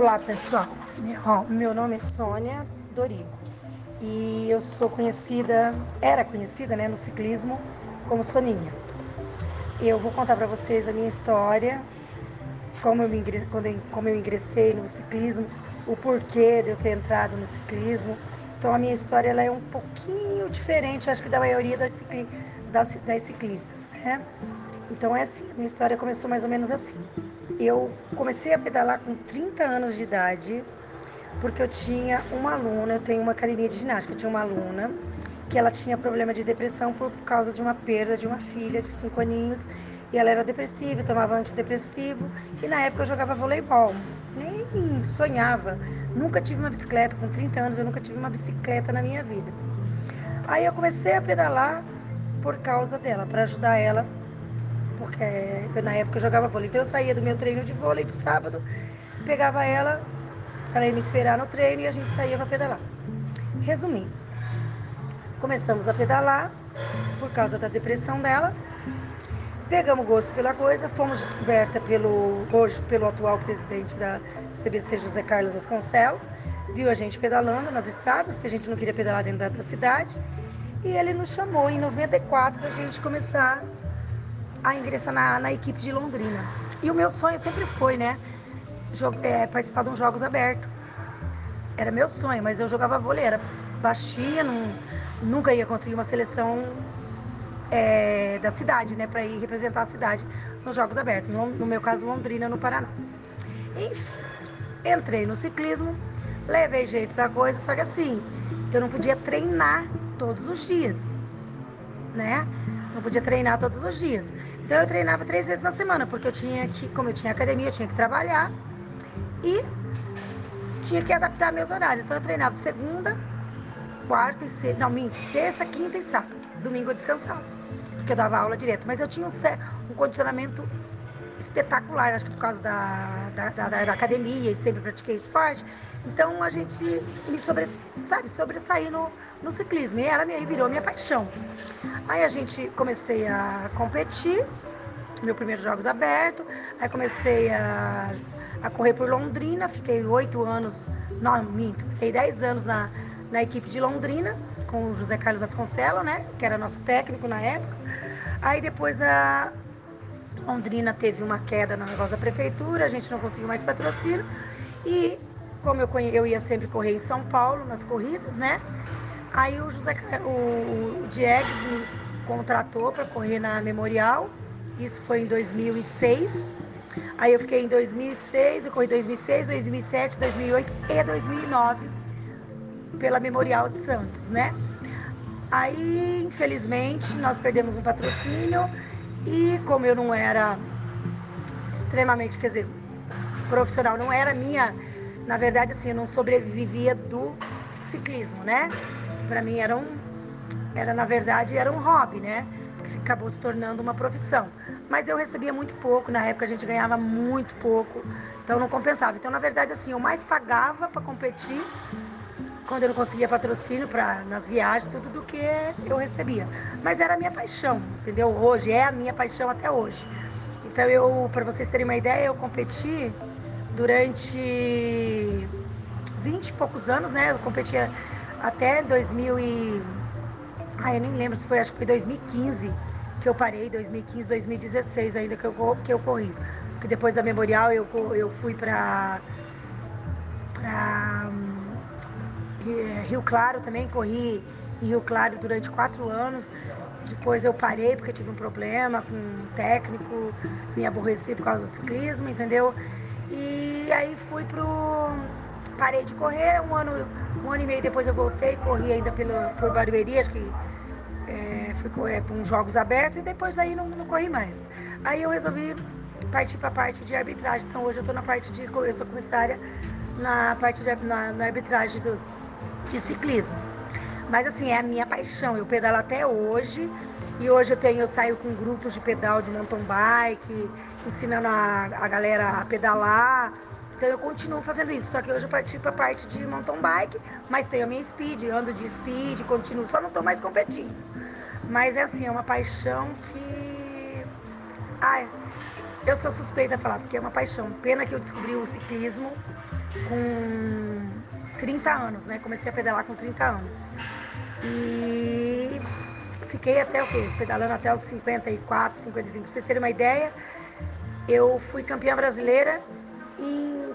Olá pessoal, meu nome é Sônia Dorigo e eu sou conhecida, era conhecida né, no ciclismo como Soninha. Eu vou contar para vocês a minha história, como eu, ingress, quando eu, como eu ingressei no ciclismo, o porquê de eu ter entrado no ciclismo. Então a minha história ela é um pouquinho diferente, acho que da maioria das, cicli, das, das ciclistas, né? Então é assim, minha história começou mais ou menos assim. Eu comecei a pedalar com 30 anos de idade, porque eu tinha uma aluna, eu tenho uma academia de ginástica, eu tinha uma aluna que ela tinha problema de depressão por causa de uma perda de uma filha de 5 aninhos, e ela era depressiva, tomava antidepressivo, e na época eu jogava voleibol, nem sonhava, nunca tive uma bicicleta, com 30 anos eu nunca tive uma bicicleta na minha vida. Aí eu comecei a pedalar por causa dela, para ajudar ela porque na época eu jogava vôlei. Então eu saía do meu treino de vôlei de sábado, pegava ela, ela ia me esperar no treino e a gente saía para pedalar. Resumindo, começamos a pedalar por causa da depressão dela. Pegamos gosto pela coisa, fomos descoberta pelo hoje pelo atual presidente da CBC José Carlos Vasconcelos, viu a gente pedalando nas estradas, porque a gente não queria pedalar dentro da, da cidade, e ele nos chamou em 94 para a gente começar a ingressar na, na, equipe de Londrina. E o meu sonho sempre foi, né? É, participar de uns jogos abertos. Era meu sonho, mas eu jogava vôlei, era baixinha, não, nunca ia conseguir uma seleção é, da cidade, né? Para ir representar a cidade nos jogos abertos. No, no meu caso, Londrina, no Paraná. Enfim, entrei no ciclismo, levei jeito pra coisa, só que assim, eu não podia treinar todos os dias, né? Não podia treinar todos os dias. Então eu treinava três vezes na semana, porque eu tinha que, como eu tinha academia, eu tinha que trabalhar e tinha que adaptar meus horários. Então eu treinava de segunda, quarta e sexta, não, minto, terça, quinta e sábado. Domingo eu descansava, porque eu dava aula direto. Mas eu tinha um, um condicionamento espetacular, acho que por causa da, da, da, da, academia e sempre pratiquei esporte. Então a gente me sobre, sabe, sobressair no, no ciclismo. E minha, virou minha paixão. Aí a gente comecei a competir, meu primeiro jogos aberto, aí comecei a, a correr por Londrina, fiquei oito anos, não, minto, fiquei dez anos na, na equipe de Londrina, com o José Carlos Vasconcelos, né, que era nosso técnico na época. Aí depois a Londrina teve uma queda no negócio da prefeitura, a gente não conseguiu mais patrocínio. E como eu, eu ia sempre correr em São Paulo, nas corridas, né? Aí o José o, o Diegues me contratou para correr na Memorial. Isso foi em 2006. Aí eu fiquei em 2006, eu corri 2006, 2007, 2008 e 2009 pela Memorial de Santos, né? Aí, infelizmente, nós perdemos um patrocínio e como eu não era extremamente, quer dizer, profissional, não era minha, na verdade, assim, eu não sobrevivia do ciclismo, né? Para mim era um, era na verdade era um hobby, né? Que acabou se tornando uma profissão. Mas eu recebia muito pouco, na época a gente ganhava muito pouco, então não compensava. Então, na verdade, assim, eu mais pagava para competir quando eu não conseguia patrocínio para nas viagens, tudo do que eu recebia. Mas era a minha paixão, entendeu? Hoje é a minha paixão até hoje. Então eu, para vocês terem uma ideia, eu competi durante 20 e poucos anos, né? Eu competia até 2000 e ah, eu nem lembro se foi, acho que foi 2015 que eu parei, 2015, 2016 ainda que eu, que eu corri. Porque depois da Memorial eu, eu fui para Rio Claro também, corri em Rio Claro durante quatro anos. Depois eu parei porque tive um problema com um técnico, me aborreci por causa do ciclismo, entendeu? E aí fui pro. Parei de correr, um ano, um ano e meio depois eu voltei, corri ainda pelo, por Barueri, acho que é, fui correr para uns jogos abertos e depois daí não, não corri mais. Aí eu resolvi partir para a parte de arbitragem. Então hoje eu estou na parte de. Eu sou comissária na parte de na, na arbitragem do, de ciclismo. Mas assim, é a minha paixão. Eu pedalo até hoje. E hoje eu tenho, eu saio com grupos de pedal de mountain bike, ensinando a, a galera a pedalar. Então eu continuo fazendo isso. Só que hoje eu parti para a parte de mountain bike, mas tenho a minha speed, ando de speed, continuo, só não estou mais competindo. Mas é assim, é uma paixão que. Ai, eu sou suspeita a falar, porque é uma paixão. Pena que eu descobri o ciclismo com 30 anos, né? Comecei a pedalar com 30 anos. E fiquei até o quê? Pedalando até os 54, 55. Pra vocês terem uma ideia, eu fui campeã brasileira e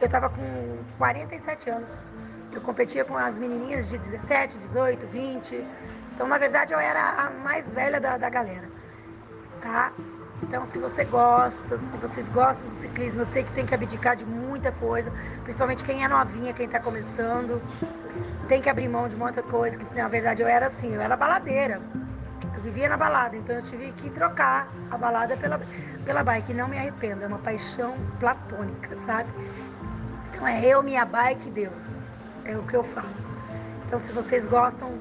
eu tava com 47 anos. Eu competia com as menininhas de 17, 18, 20. Então, na verdade, eu era a mais velha da, da galera. Tá? Então, se você gosta, se vocês gostam do ciclismo, eu sei que tem que abdicar de muita coisa, principalmente quem é novinha, quem está começando, tem que abrir mão de muita coisa, que na verdade eu era assim, eu era baladeira. Eu vivia na balada, então eu tive que trocar a balada pela, pela bike. Não me arrependo, é uma paixão platônica, sabe? Então é eu, minha bike Deus. É o que eu falo. Então se vocês gostam,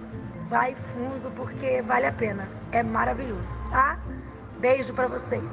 vai fundo porque vale a pena. É maravilhoso, tá? Beijo para vocês.